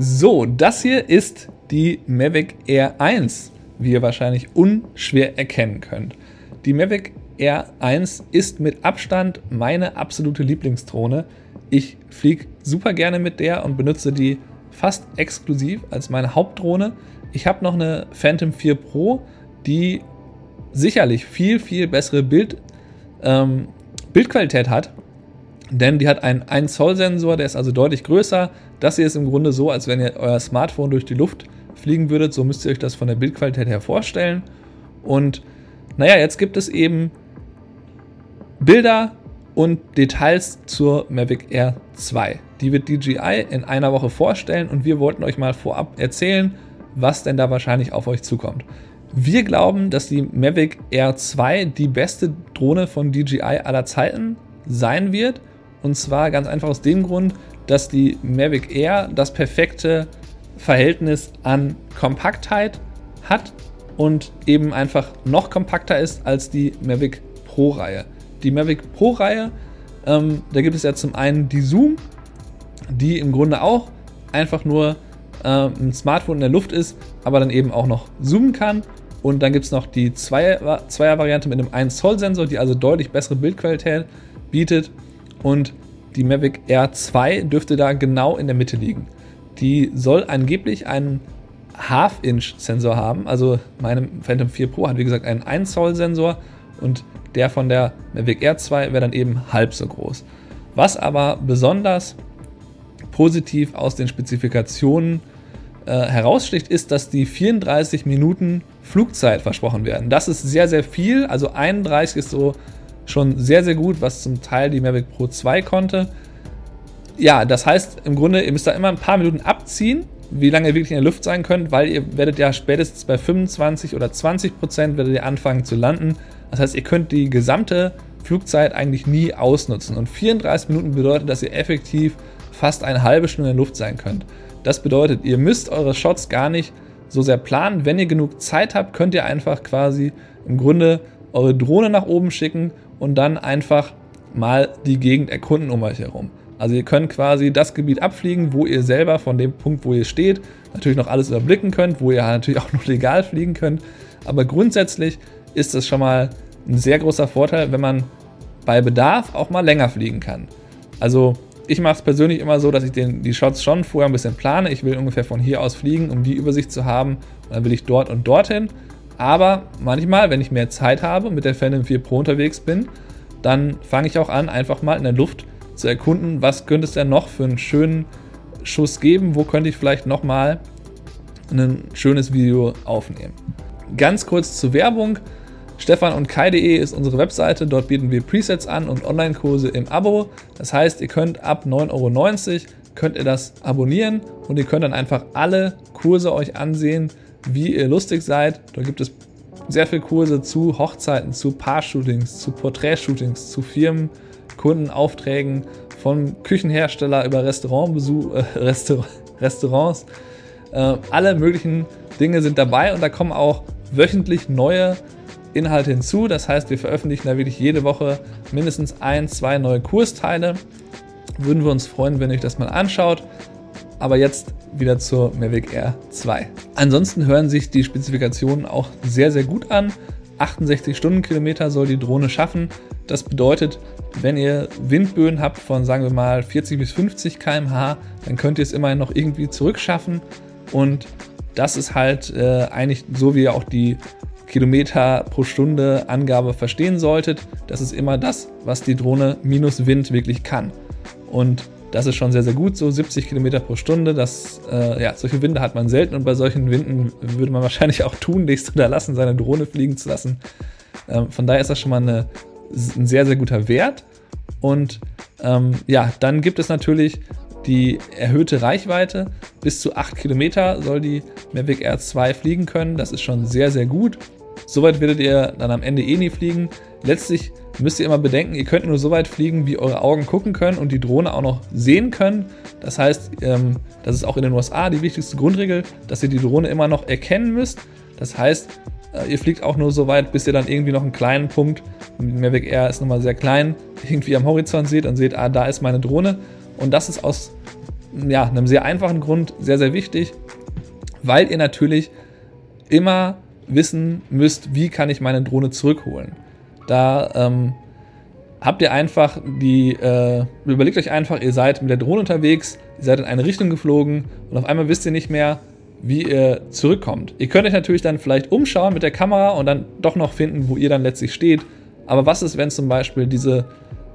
So, das hier ist die Mavic Air 1, wie ihr wahrscheinlich unschwer erkennen könnt. Die Mavic Air 1 ist mit Abstand meine absolute Lieblingsdrohne. Ich fliege super gerne mit der und benutze die fast exklusiv als meine Hauptdrohne. Ich habe noch eine Phantom 4 Pro, die sicherlich viel, viel bessere Bild, ähm, Bildqualität hat. Denn die hat einen 1 Zoll Sensor, der ist also deutlich größer. Das hier ist im Grunde so, als wenn ihr euer Smartphone durch die Luft fliegen würdet. So müsst ihr euch das von der Bildqualität her vorstellen. Und naja, jetzt gibt es eben Bilder und Details zur Mavic Air 2. Die wird DJI in einer Woche vorstellen und wir wollten euch mal vorab erzählen, was denn da wahrscheinlich auf euch zukommt. Wir glauben, dass die Mavic Air 2 die beste Drohne von DJI aller Zeiten sein wird. Und zwar ganz einfach aus dem Grund, dass die Mavic Air das perfekte Verhältnis an Kompaktheit hat und eben einfach noch kompakter ist als die Mavic Pro-Reihe. Die Mavic Pro-Reihe, ähm, da gibt es ja zum einen die Zoom, die im Grunde auch einfach nur äh, ein Smartphone in der Luft ist, aber dann eben auch noch zoomen kann. Und dann gibt es noch die Zweier-Variante mit einem 1 Zoll Sensor, die also deutlich bessere Bildqualität bietet. Und die Mavic Air 2 dürfte da genau in der Mitte liegen. Die soll angeblich einen Half-Inch-Sensor haben. Also meine Phantom 4 Pro hat wie gesagt einen 1 Zoll Sensor und der von der Mavic Air 2 wäre dann eben halb so groß. Was aber besonders positiv aus den Spezifikationen äh, heraussticht, ist, dass die 34 Minuten Flugzeit versprochen werden. Das ist sehr, sehr viel. Also 31 ist so schon sehr, sehr gut, was zum Teil die Mavic Pro 2 konnte. Ja, das heißt im Grunde, ihr müsst da immer ein paar Minuten abziehen, wie lange ihr wirklich in der Luft sein könnt, weil ihr werdet ja spätestens bei 25 oder 20 Prozent werdet ihr anfangen zu landen. Das heißt, ihr könnt die gesamte Flugzeit eigentlich nie ausnutzen. Und 34 Minuten bedeutet, dass ihr effektiv fast eine halbe Stunde in der Luft sein könnt. Das bedeutet, ihr müsst eure Shots gar nicht so sehr planen. Wenn ihr genug Zeit habt, könnt ihr einfach quasi im Grunde eure Drohne nach oben schicken und dann einfach mal die Gegend erkunden um euch herum. Also ihr könnt quasi das Gebiet abfliegen, wo ihr selber von dem Punkt, wo ihr steht, natürlich noch alles überblicken könnt, wo ihr natürlich auch noch legal fliegen könnt. Aber grundsätzlich ist es schon mal ein sehr großer Vorteil, wenn man bei Bedarf auch mal länger fliegen kann. Also ich mache es persönlich immer so, dass ich den, die Shots schon vorher ein bisschen plane. Ich will ungefähr von hier aus fliegen, um die Übersicht zu haben. Und dann will ich dort und dorthin. Aber manchmal, wenn ich mehr Zeit habe und mit der Phantom 4 Pro unterwegs bin, dann fange ich auch an, einfach mal in der Luft zu erkunden, was könnte es denn noch für einen schönen Schuss geben, wo könnte ich vielleicht nochmal ein schönes Video aufnehmen. Ganz kurz zur Werbung. Stefan und Kai.de ist unsere Webseite. Dort bieten wir Presets an und Online-Kurse im Abo. Das heißt, ihr könnt ab 9,90 Euro könnt ihr das abonnieren und ihr könnt dann einfach alle Kurse euch ansehen, wie ihr lustig seid. Da gibt es sehr viele Kurse zu Hochzeiten, zu Paar-Shootings, zu Porträtshootings, zu Firmen, Kundenaufträgen, von Küchenhersteller über Restaurantbesuch, äh, Restaur Restaurants. Äh, alle möglichen Dinge sind dabei und da kommen auch wöchentlich neue Inhalte hinzu. Das heißt, wir veröffentlichen da wirklich jede Woche mindestens ein, zwei neue Kursteile. Würden wir uns freuen, wenn ihr euch das mal anschaut. Aber jetzt wieder zur Mavic Air 2. Ansonsten hören sich die Spezifikationen auch sehr, sehr gut an. 68 Stundenkilometer soll die Drohne schaffen. Das bedeutet, wenn ihr Windböen habt von, sagen wir mal, 40 bis 50 km/h, dann könnt ihr es immerhin noch irgendwie zurückschaffen. Und das ist halt äh, eigentlich so, wie ihr auch die Kilometer pro Stunde Angabe verstehen solltet. Das ist immer das, was die Drohne minus Wind wirklich kann. Und das ist schon sehr, sehr gut, so 70 Kilometer pro Stunde. Das, äh, ja, solche Winde hat man selten und bei solchen Winden würde man wahrscheinlich auch tunlichst unterlassen, seine Drohne fliegen zu lassen. Ähm, von daher ist das schon mal eine, ein sehr, sehr guter Wert. Und ähm, ja, dann gibt es natürlich die erhöhte Reichweite. Bis zu 8 Kilometer soll die Mavic Air 2 fliegen können. Das ist schon sehr, sehr gut. Soweit werdet ihr dann am Ende eh nie fliegen. Letztlich müsst ihr immer bedenken, ihr könnt nur so weit fliegen, wie eure Augen gucken können und die Drohne auch noch sehen können. Das heißt, ähm, das ist auch in den USA die wichtigste Grundregel, dass ihr die Drohne immer noch erkennen müsst. Das heißt, äh, ihr fliegt auch nur so weit, bis ihr dann irgendwie noch einen kleinen Punkt, Mavic Air ist nochmal sehr klein, irgendwie am Horizont seht und seht, ah, da ist meine Drohne. Und das ist aus ja, einem sehr einfachen Grund sehr, sehr wichtig, weil ihr natürlich immer wissen müsst, wie kann ich meine Drohne zurückholen. Da ähm, habt ihr einfach die, äh, überlegt euch einfach, ihr seid mit der Drohne unterwegs, ihr seid in eine Richtung geflogen und auf einmal wisst ihr nicht mehr, wie ihr zurückkommt. Ihr könnt euch natürlich dann vielleicht umschauen mit der Kamera und dann doch noch finden, wo ihr dann letztlich steht. Aber was ist, wenn zum Beispiel diese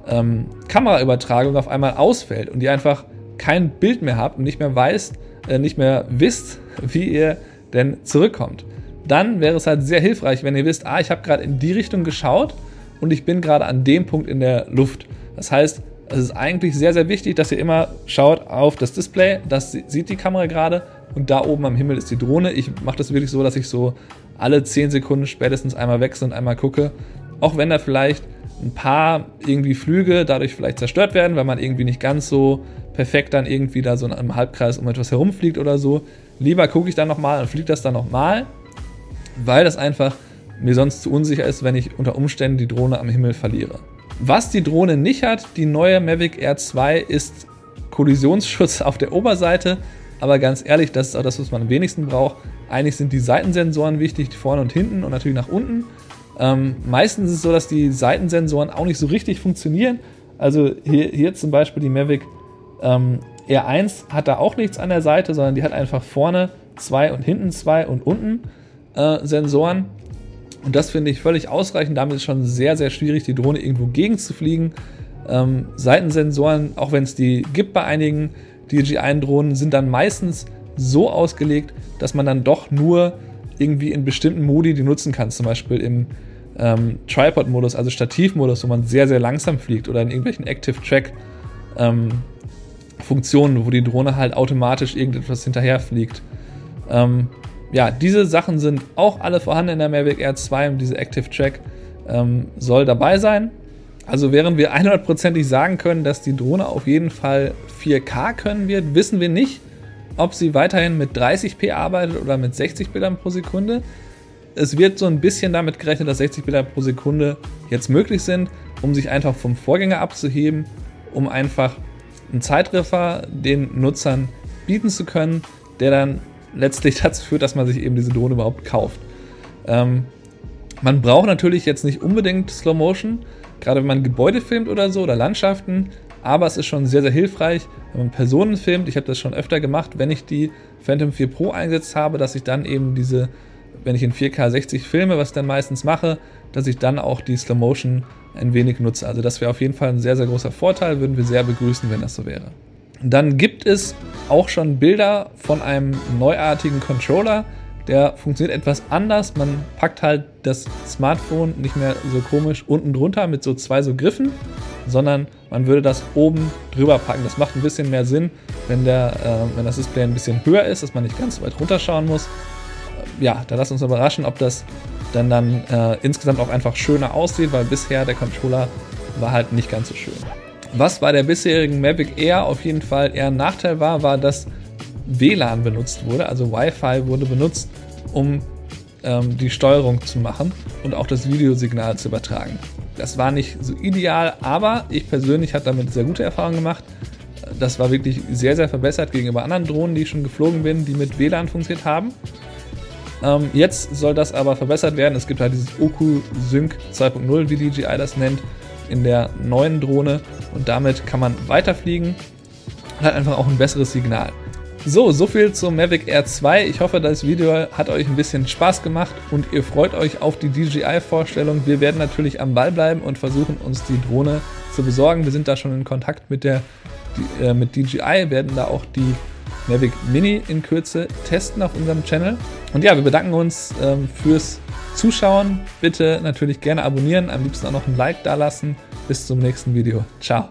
ähm, Kameraübertragung auf einmal ausfällt und ihr einfach kein Bild mehr habt und nicht mehr weißt, äh, nicht mehr wisst, wie ihr denn zurückkommt? Dann wäre es halt sehr hilfreich, wenn ihr wisst, ah, ich habe gerade in die Richtung geschaut und ich bin gerade an dem Punkt in der Luft. Das heißt, es ist eigentlich sehr, sehr wichtig, dass ihr immer schaut auf das Display, das sieht die Kamera gerade und da oben am Himmel ist die Drohne. Ich mache das wirklich so, dass ich so alle 10 Sekunden spätestens einmal wechsle und einmal gucke, auch wenn da vielleicht ein paar irgendwie Flüge dadurch vielleicht zerstört werden, weil man irgendwie nicht ganz so perfekt dann irgendwie da so in einem Halbkreis um etwas herumfliegt oder so. Lieber gucke ich dann nochmal und fliege das dann nochmal, weil das einfach mir sonst zu unsicher ist, wenn ich unter Umständen die Drohne am Himmel verliere. Was die Drohne nicht hat, die neue Mavic Air 2, ist Kollisionsschutz auf der Oberseite. Aber ganz ehrlich, das ist auch das, was man am wenigsten braucht. Eigentlich sind die Seitensensoren wichtig, vorne und hinten und natürlich nach unten. Ähm, meistens ist es so, dass die Seitensensoren auch nicht so richtig funktionieren. Also hier, hier zum Beispiel die Mavic ähm, R1 hat da auch nichts an der Seite, sondern die hat einfach vorne zwei und hinten zwei und unten äh, Sensoren. Und das finde ich völlig ausreichend. Damit ist schon sehr, sehr schwierig, die Drohne irgendwo gegenzufliegen. Ähm, Seitensensoren, auch wenn es die gibt bei einigen DJI-Drohnen, sind dann meistens so ausgelegt, dass man dann doch nur irgendwie in bestimmten Modi die nutzen kann. Zum Beispiel im ähm, Tripod-Modus, also Stativmodus, wo man sehr, sehr langsam fliegt oder in irgendwelchen Active Track ähm, Funktionen, wo die Drohne halt automatisch irgendetwas hinterher fliegt. Ähm, ja, diese Sachen sind auch alle vorhanden in der Mavic Air 2 und diese Active Track ähm, soll dabei sein. Also während wir 100%ig sagen können, dass die Drohne auf jeden Fall 4K können wird, wissen wir nicht, ob sie weiterhin mit 30p arbeitet oder mit 60 Bildern pro Sekunde. Es wird so ein bisschen damit gerechnet, dass 60 Bilder pro Sekunde jetzt möglich sind, um sich einfach vom Vorgänger abzuheben, um einfach einen Zeitreffer den Nutzern bieten zu können, der dann letztlich dazu führt, dass man sich eben diese Drohne überhaupt kauft. Ähm, man braucht natürlich jetzt nicht unbedingt Slow Motion, gerade wenn man Gebäude filmt oder so oder Landschaften, aber es ist schon sehr, sehr hilfreich, wenn man Personen filmt. Ich habe das schon öfter gemacht, wenn ich die Phantom 4 Pro eingesetzt habe, dass ich dann eben diese, wenn ich in 4K 60 filme, was ich dann meistens mache, dass ich dann auch die Slow Motion ein wenig nutze. Also das wäre auf jeden Fall ein sehr, sehr großer Vorteil, würden wir sehr begrüßen, wenn das so wäre. Dann gibt es auch schon Bilder von einem neuartigen Controller. Der funktioniert etwas anders. Man packt halt das Smartphone nicht mehr so komisch unten drunter mit so zwei so Griffen, sondern man würde das oben drüber packen. Das macht ein bisschen mehr Sinn, wenn, der, äh, wenn das Display ein bisschen höher ist, dass man nicht ganz so weit runterschauen muss. Ja, da lasst uns überraschen, ob das dann, dann äh, insgesamt auch einfach schöner aussieht, weil bisher der Controller war halt nicht ganz so schön. Was bei der bisherigen Mavic Air auf jeden Fall eher ein Nachteil war, war, dass WLAN benutzt wurde, also Wi-Fi wurde benutzt, um ähm, die Steuerung zu machen und auch das Videosignal zu übertragen. Das war nicht so ideal, aber ich persönlich habe damit sehr gute Erfahrungen gemacht. Das war wirklich sehr, sehr verbessert gegenüber anderen Drohnen, die ich schon geflogen bin, die mit WLAN funktioniert haben. Ähm, jetzt soll das aber verbessert werden. Es gibt halt dieses Oku Sync 2.0, wie DJI das nennt, in der neuen Drohne und damit kann man weiterfliegen und hat einfach auch ein besseres Signal. So, so viel zum Mavic Air 2. Ich hoffe, das Video hat euch ein bisschen Spaß gemacht und ihr freut euch auf die DJI-Vorstellung. Wir werden natürlich am Ball bleiben und versuchen, uns die Drohne zu besorgen. Wir sind da schon in Kontakt mit, der, äh, mit DJI, werden da auch die Mavic Mini in Kürze testen auf unserem Channel. Und ja, wir bedanken uns ähm, fürs Zuschauen. Bitte natürlich gerne abonnieren, am liebsten auch noch ein Like da lassen. Bis zum nächsten Video. Ciao.